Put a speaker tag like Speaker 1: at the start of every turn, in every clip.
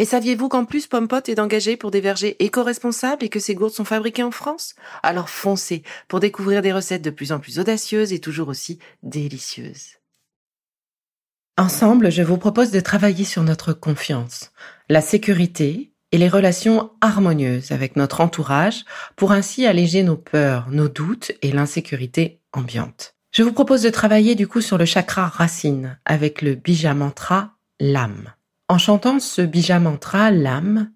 Speaker 1: Et saviez-vous qu'en plus Pompot est engagé pour des vergers éco-responsables et que ces gourdes sont fabriquées en France? Alors foncez pour découvrir des recettes de plus en plus audacieuses et toujours aussi délicieuses.
Speaker 2: Ensemble, je vous propose de travailler sur notre confiance, la sécurité et les relations harmonieuses avec notre entourage pour ainsi alléger nos peurs, nos doutes et l'insécurité ambiante. Je vous propose de travailler du coup sur le chakra racine avec le bija mantra l'âme. En chantant ce bija mantra, l'âme,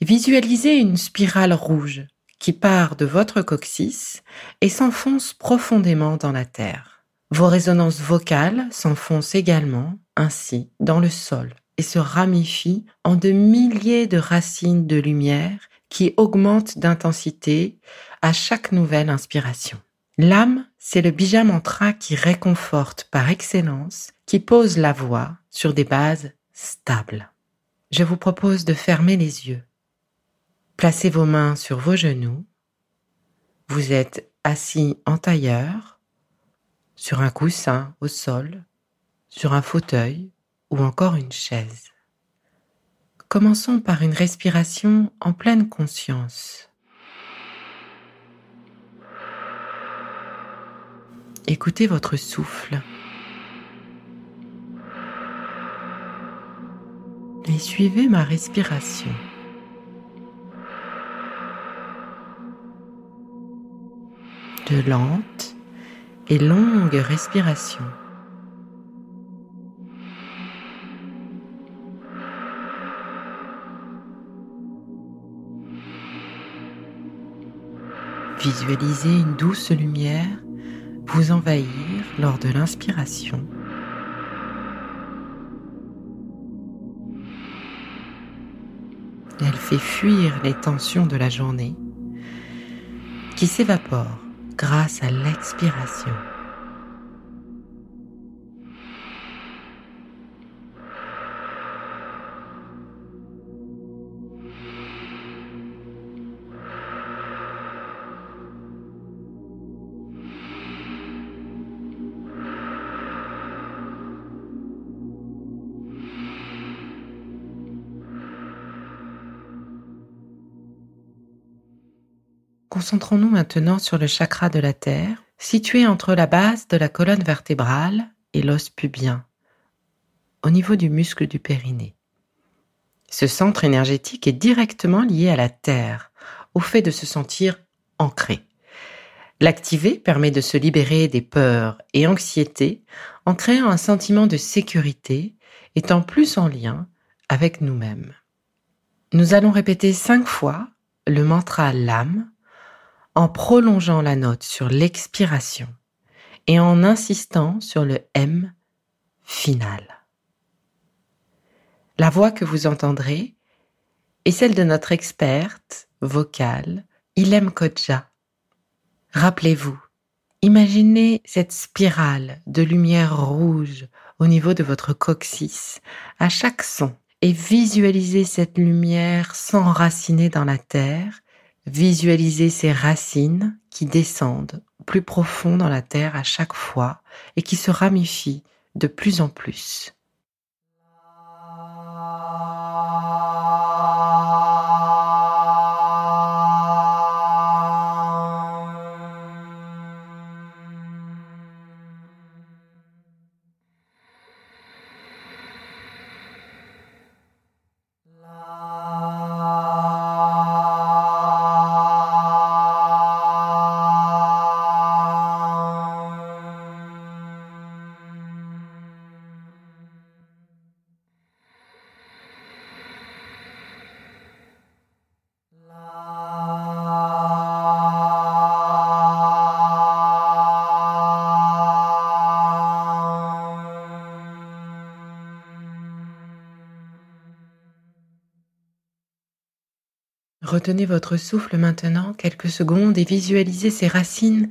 Speaker 2: visualisez une spirale rouge qui part de votre coccyx et s'enfonce profondément dans la terre. Vos résonances vocales s'enfoncent également ainsi dans le sol et se ramifient en de milliers de racines de lumière qui augmentent d'intensité à chaque nouvelle inspiration. L'âme, c'est le bija mantra qui réconforte par excellence, qui pose la voix sur des bases stable. Je vous propose de fermer les yeux. Placez vos mains sur vos genoux. Vous êtes assis en tailleur, sur un coussin au sol, sur un fauteuil ou encore une chaise. Commençons par une respiration en pleine conscience. Écoutez votre souffle. Et suivez ma respiration. De lentes et longues respirations. Visualisez une douce lumière vous envahir lors de l'inspiration Elle fait fuir les tensions de la journée qui s'évaporent grâce à l'expiration. Concentrons-nous maintenant sur le chakra de la Terre, situé entre la base de la colonne vertébrale et l'os pubien, au niveau du muscle du périnée. Ce centre énergétique est directement lié à la Terre, au fait de se sentir ancré. L'activer permet de se libérer des peurs et anxiétés en créant un sentiment de sécurité étant plus en lien avec nous-mêmes. Nous allons répéter cinq fois le mantra l'âme en prolongeant la note sur l'expiration et en insistant sur le M final. La voix que vous entendrez est celle de notre experte vocale, Ilem Kodja. Rappelez-vous, imaginez cette spirale de lumière rouge au niveau de votre coccyx à chaque son et visualisez cette lumière s'enraciner dans la terre Visualisez ces racines qui descendent plus profond dans la terre à chaque fois et qui se ramifient de plus en plus. Retenez votre souffle maintenant quelques secondes et visualisez ces racines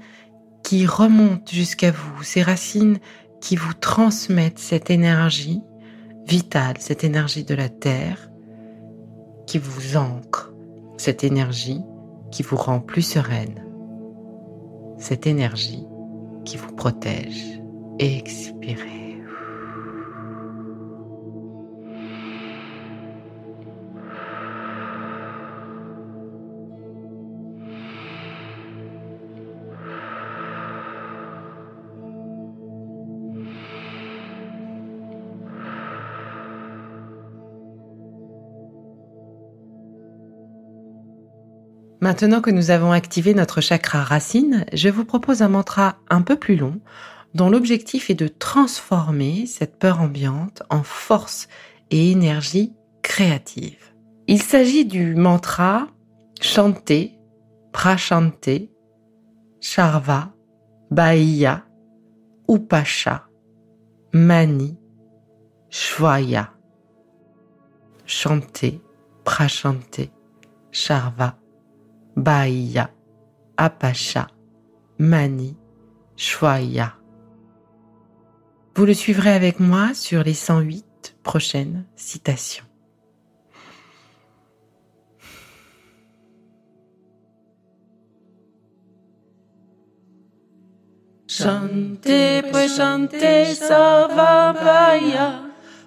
Speaker 2: qui remontent jusqu'à vous, ces racines qui vous transmettent cette énergie vitale, cette énergie de la Terre, qui vous ancre, cette énergie qui vous rend plus sereine, cette énergie qui vous protège. Expirez. Maintenant que nous avons activé notre chakra racine, je vous propose un mantra un peu plus long dont l'objectif est de transformer cette peur ambiante en force et énergie créative. Il s'agit du mantra chanter, prachanter, charva, baïya, upasha, mani, shvaya. Chanter, prachanter, charva, Bahia, Apacha, Mani, Shwaya. Vous le suivrez avec moi sur les 108 prochaines citations.
Speaker 3: Chante, pues chante, sava, baya,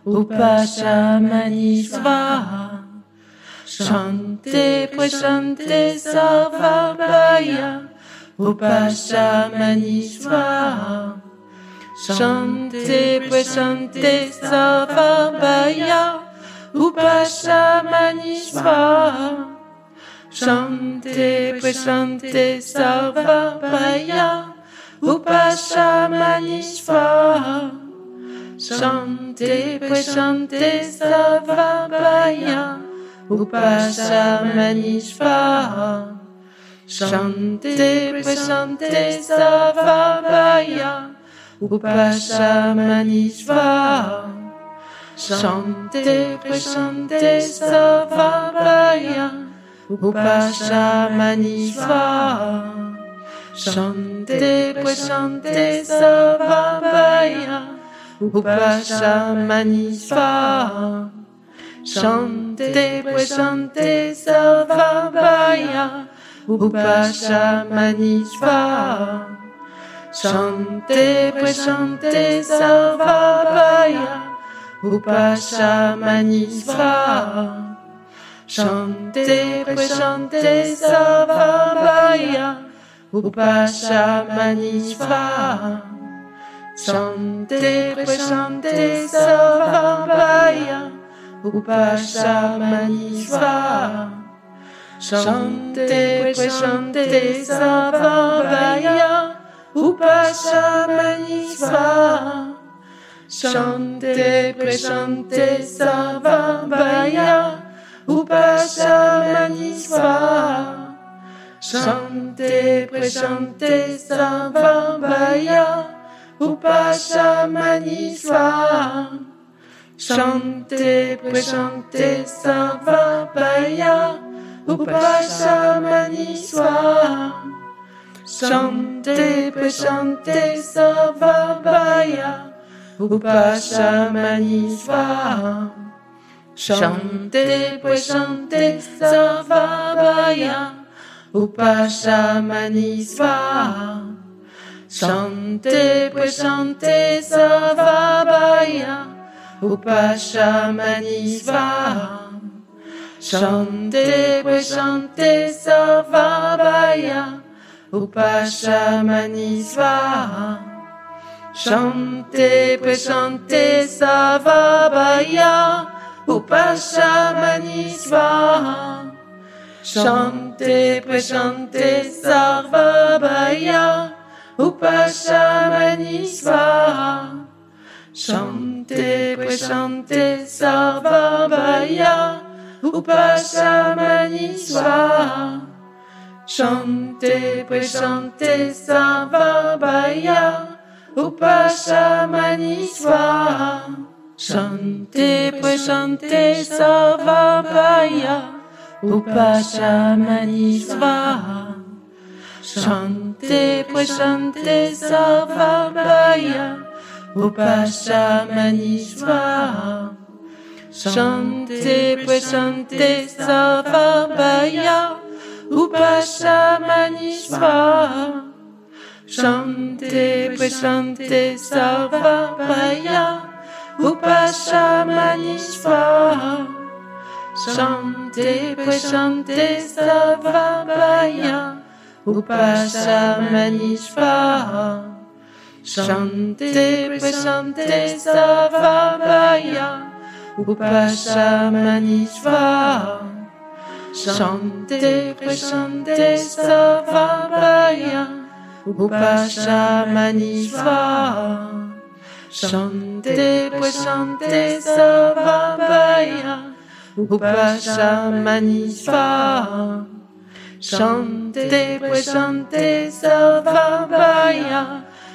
Speaker 3: upasha, mani, svaha. Chante, prechante, sarvabhaya, upasha manishva. Chante, prechante, sarvabhaya, upasha manishva. Chante, prechante, sarvabhaya, upasha manishva. Chante, prechante, sarvabhaya, Upashamanishva Shante Prashante Savabhaya. Upashamanishva Shante Prashante Savabhaya. Upashamanishva Shante Prashante Savabhaya Upashamanishva Chante, chante, Savabhaya, Upasha Manishva. Chante, chante, Savabhaya, Upasha Manishva. Chante, chante, Savabhaya, Upasha Manishva. Chante, chante, Savabhaya, Upashamanishva Chante, chante, Savavaya Upashamanishva Chante, chante, Savavaya Upashamanishva Chante, chante, Savavaya Upashamanishva Chante, prechante, Savabhaya, Upashamani Swa. Chante, prechante, Savabhaya, Upashamani Swa. Chante, prechante, Savabhaya, Upashamani Swa. Chante, prechante, Savabhaya, Upashamanishva Chante, chante, Savabhaya Upashamanishva Chante, chante, Savabhaya Upashamanishva Chante, chante, Savabhaya Upashamanishva Chante, prechante, sarvabhaya, upashamani swa. Chante, prechante, sarvabhaya, upashamani swa. Chante, prechante, sarvabhaya, Upashamani Svaha Shante Prashante Sarvabhaya Upashamani Svaha Shante Prashante Sarvabhaya Upashamani Svaha Shante Prashante Sarvabhaya Upashamani Svaha Shante Prashante Sarvabhaya Upashamani Svaha Shante Prashante Sarvabhaya Upashamani Svaha Shante Prashante Sarvabhaya Upashamani Svaha Shante Prashante Sarvabhaya Upashamani Svaha Shante Prashante Sarvabhaya Upashamani Svaha Shante Prashante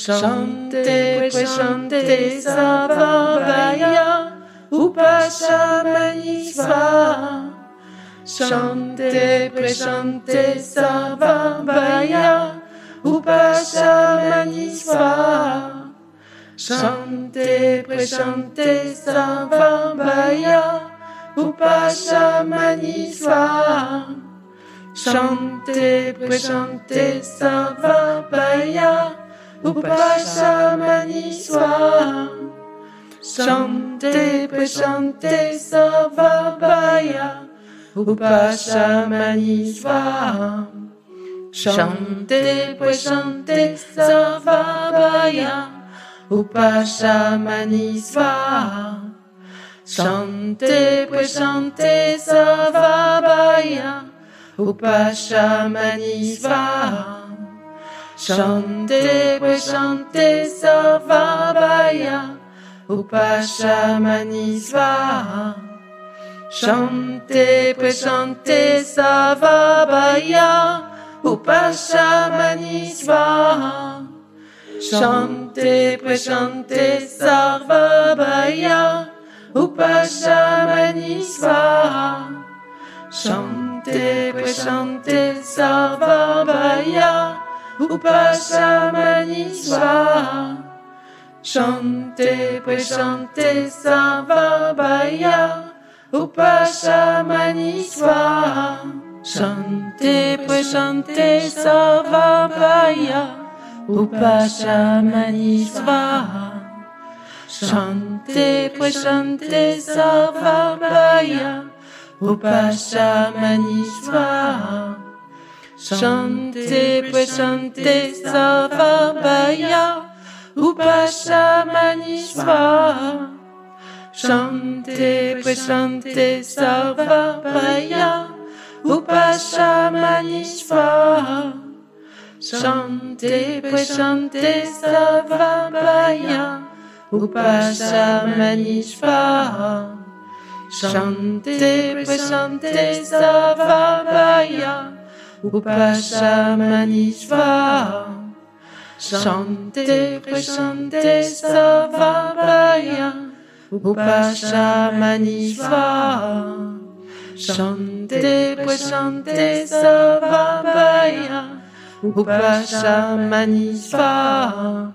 Speaker 3: Upashamani Svaha Shante Sarvabhaya Upashamani Svaha Shante Prashante Sarvabhaya Upashamani Svaha Shante Prashante Sarvabhaya Upashamani Svaha Shante Upashamani Svaha Shante Prashante Sarvabhaya Upashamani Svaha Shante Prashante Sarvabhaya Upashamani Svaha Shante Prashante Sarvabhaya Upashamani Svaha Shante Prashante Sarvabhaya Upashamani Svaha Shante Prashante Sarvabhaya Upashamani Svaha Shante Prashante Sarvabhaya Upashamani Svaha Shante Prashante Sarvabhaya Upashamani Svaha Shante Prashante Sarvabhaya Upashamani Svaha Shante Prashante Sarvabhaya Upashamani Svaha Shante Prashante Sarvabhaya Upashamani Svaha Shante Prashante Sarvabhaya Upashamani Svaha Shante Prashante Sarvabhaya Upashamani Svaha Shante Prashante Sarvabhaya Upashamani Svaha Shante Prashante Sarvabhaya Upashamani Svaha Shante Prashante Sarvabhaya Upashamani Svaha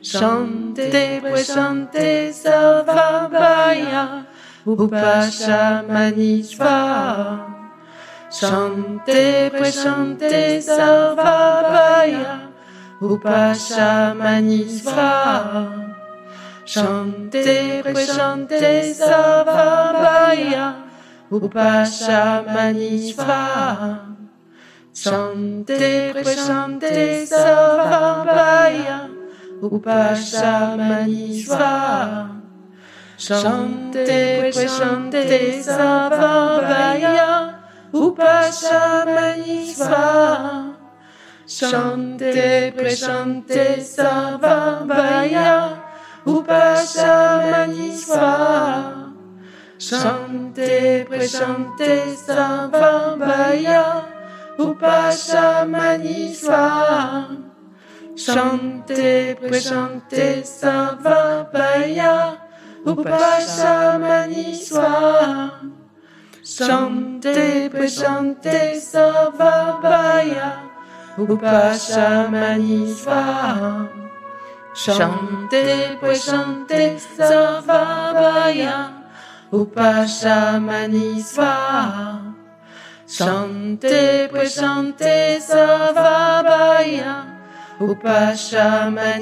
Speaker 3: Shante Prashante Sarvabhaya Upashamani Svaha Shante Prashante Sarvabhaya Upashamani Svaha Shante Prashante Sarvabhaya Upashamani Svaha Shante Prashante Sarvabhaya Upashamani Svaha Shante Prashante Sarvabhaya Upashamani Svaha Shante Prashante Sarvabhaya Upashamani Svaha Shante Prashante Sarvabhaya Upashamani Swaha. Shante Prashante Sarvabhaya. Upashamani Swaha. Shante Prashante Sarvabhaya. Upashamani Swaha. Shante Prashante Sarvabhaya. Upashamani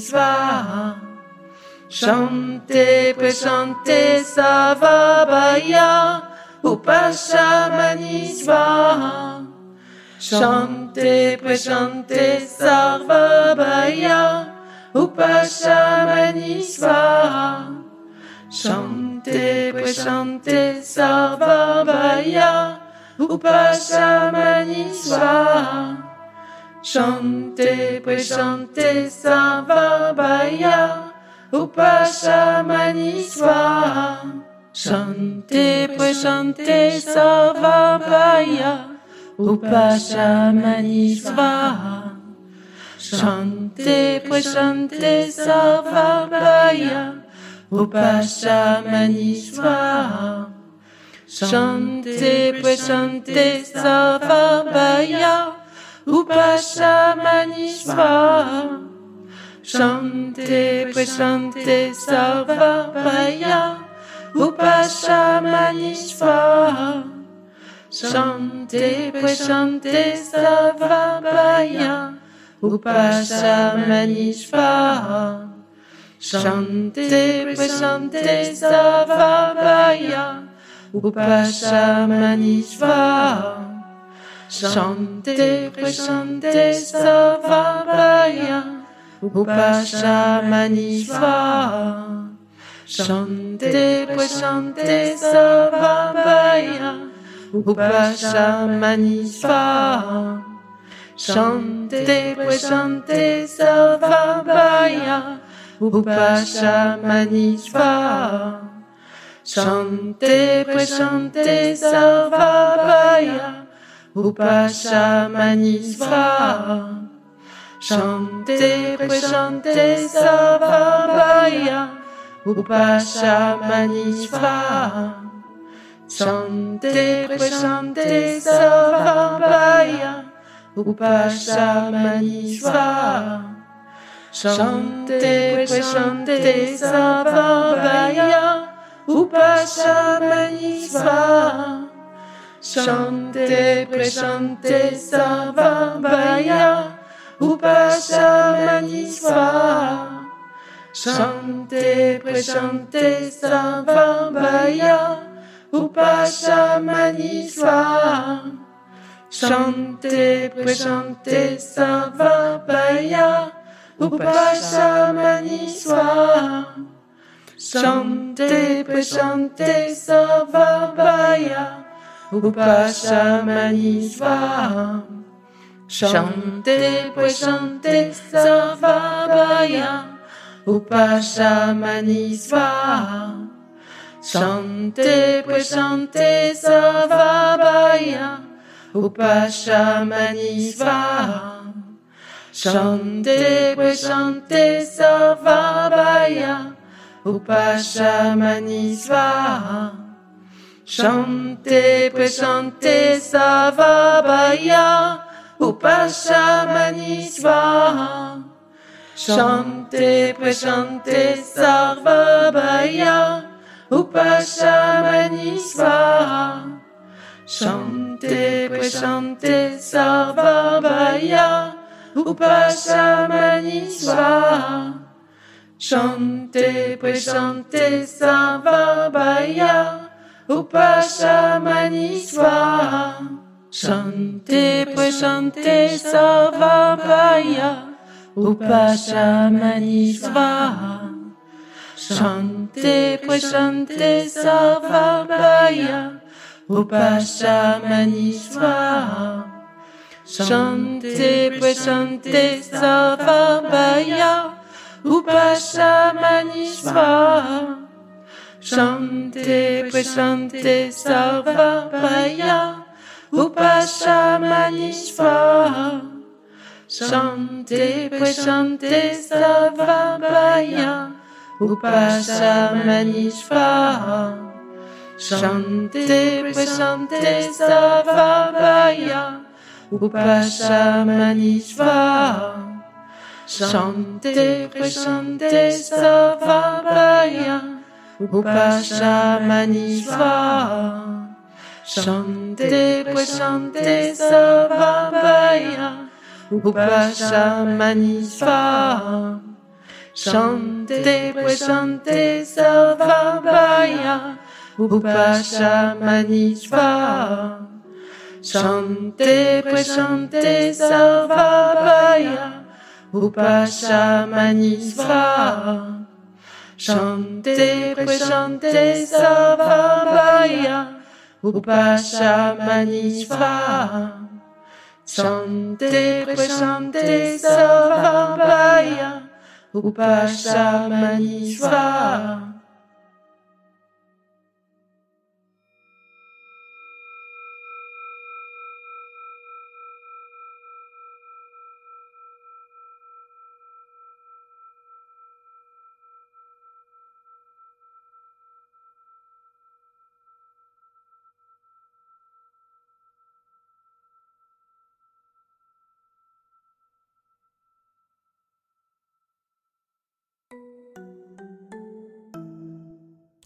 Speaker 3: Swaha. Shante Prashante Sarvabhaya. Upashamani Swaha. Shante Prashante Sarvabhaya. Upashamani Swaha. Shante Prashante Sarvabhaya. Upashamani Swaha. Shante Prashante Sarvabhaya. Upashamani Swaha. Shante Prashante Sarvabhaya. Upashamani Swaha. Shante Prashante Sarvabhaya. Upashamani Swaha. Shante Prashante Sarvabhaya. Upashamani Swaha. Shante Prashante Sarvabhaya. Upashamani Swaha. Shante Prashante Sarvabhaya. Upashamani Swaha. Shante Prashante Sarvabhaya. Upashamani Swaha. Shante Prashante Sarvabhaya. Upashamani Swaha. Shante Prashante Sarvabhaya. Upashamani Swaha. Shante Prashante Sarvabhaya. Upashamani Swaha. Shante Prashante Sarvabhaya. Upashamani Swaha. Shante Prashante Sarvabhaya. Upashamani Swaha. Shante Prashante Sarvabhaya. Upashamani Swaha. Shante Prashante Sarvabhaya. Upashamani Swaha. Shante Prashante Sarvabhaya. Swaha. Shante Prashante Sarvabhaya. Upashamani Swaha. Shante Prashante Sarvabhaya. Upashamani Swaha. Shante Prashante Sarvabhaya. Upashamani Swaha. Shante Prashante Sarvabhaya. Upashamani Swaha. Shante Prashante Sarvabhaya. Upashamani Swaha. Shante Prashante Upashamani Swaha. Shante Prashante Sarvabhaya. Upashamani Swaha. Shante Prashante Sarvabhaya. Upashamani Swaha. Shante Prashante Sarvabhaya. Upashamani Swaha. Shante Prashante Sarvabhaya. Upashamani Swaha. Shante Prashante Sarvabhaya. Upashamani Swaha. Shante Prashante Sarvabhaya. Upashamani Swaha. Shante Prashante Sarvabhaya. Upashamani Swaha. Shante Prashante Sarvabhaya. Upashamani Svaha Shante Prashante Sarvabhaya Upashamani Svaha Shante Prashante Sarvabhaya Upashamani Svaha Shante Prashante Sarvabhaya Upashamani Svaha Shante Prashante Sarvabhaya Upashamani Svaha Shante Prashante Sarvabhaya Upashamani Svaha Shante Prashante Sarvabhaya Upashamani Svaha Shante Prashante Sarvabhaya Upashamani Svaha Shante Prashante Sarvabhaya Upashamani Svaha Shante Prashante Sarvabhaya Upashamani Svaha Shante Prashante Sarvabhaya Upashamani Svaha Shante Prashante Sarvabhaya Upashamani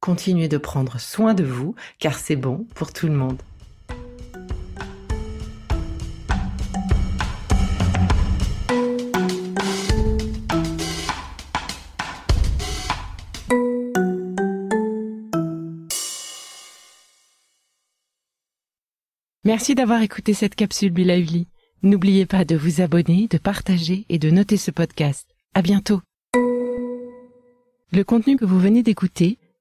Speaker 2: continuez de prendre soin de vous, car c'est bon pour tout le monde. Merci d'avoir écouté cette capsule Be. N'oubliez pas de vous abonner, de partager et de noter ce podcast. À bientôt. Le contenu que vous venez d'écouter